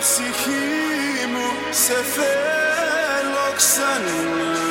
ψυχή μου σε θέλω ξανά.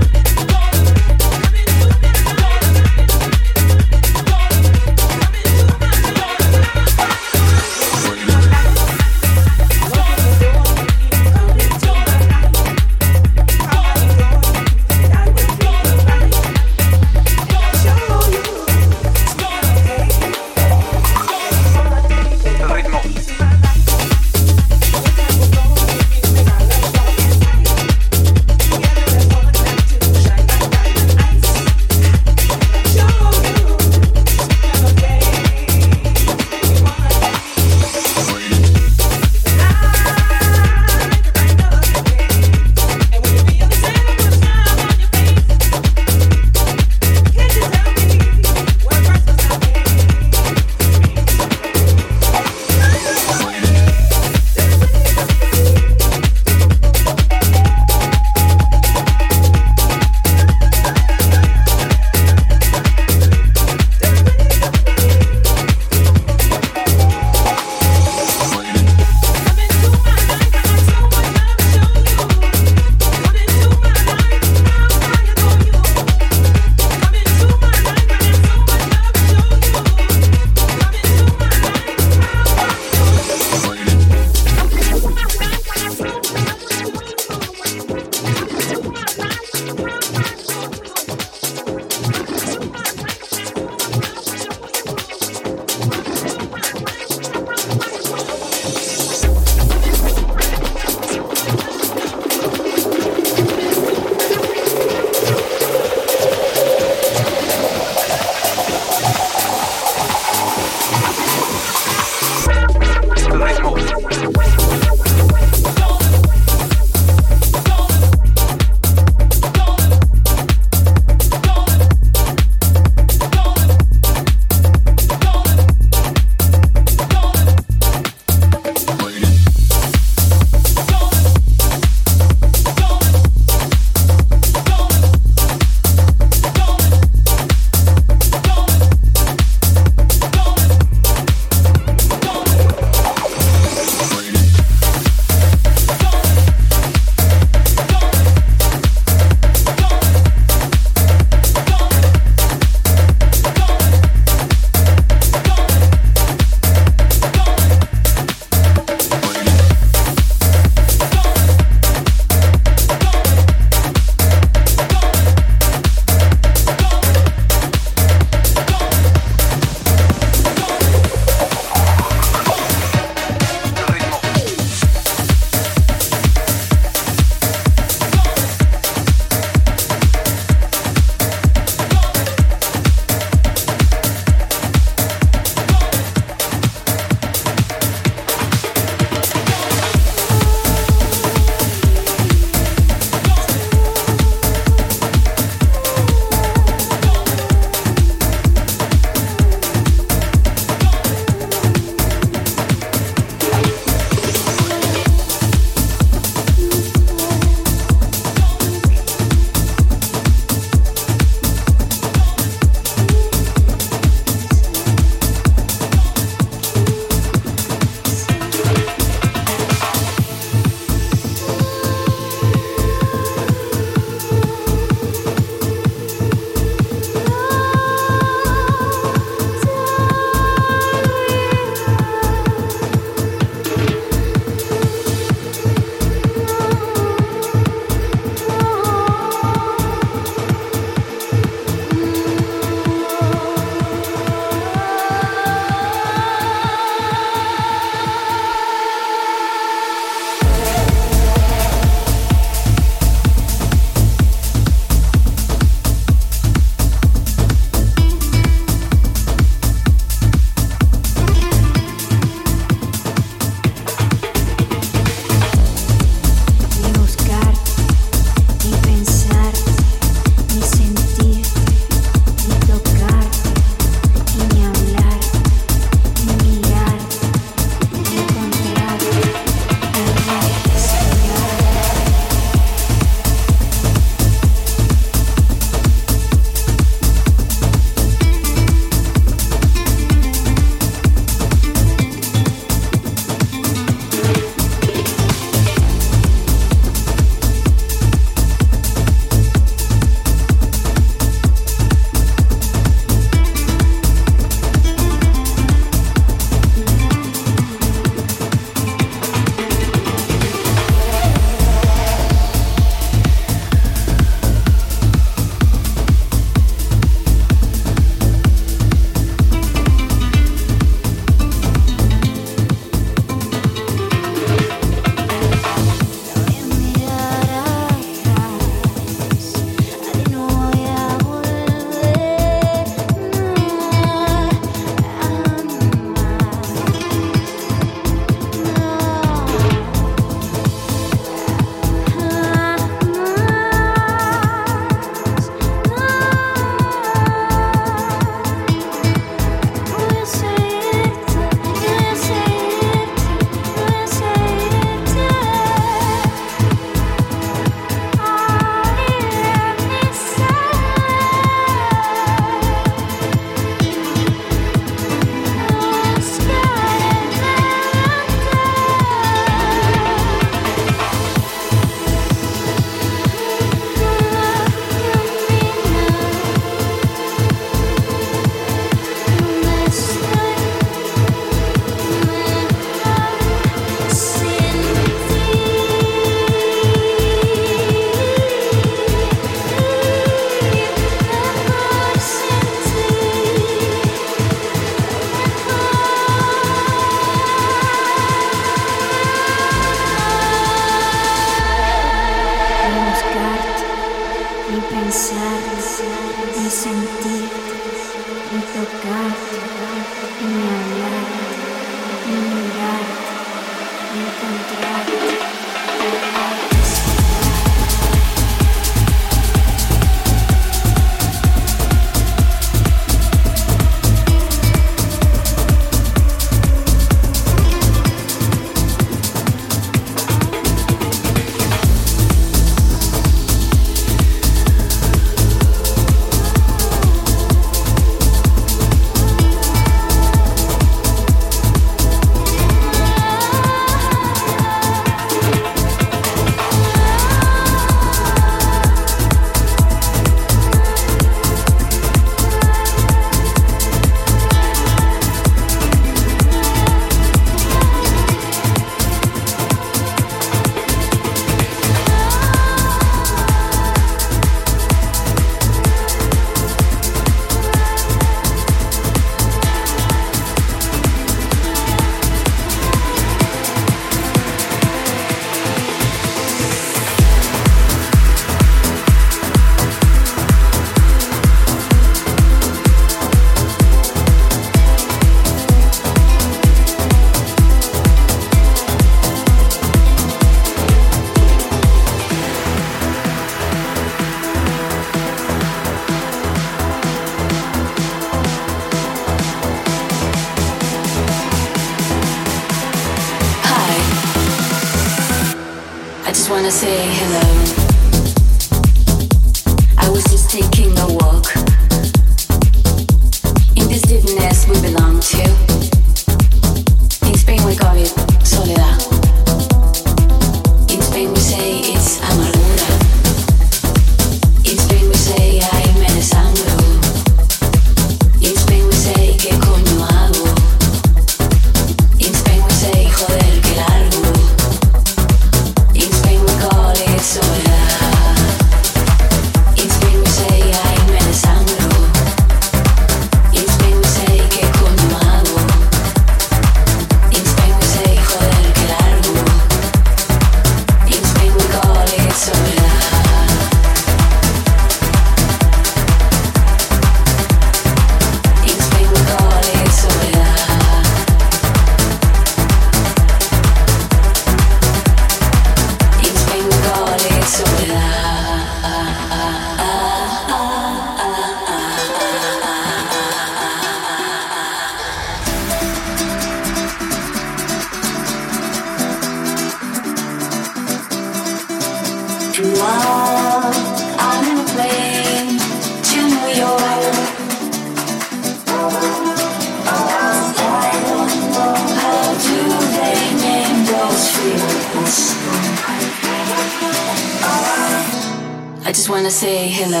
I just wanna say hello.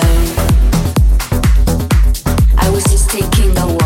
I was just taking a walk.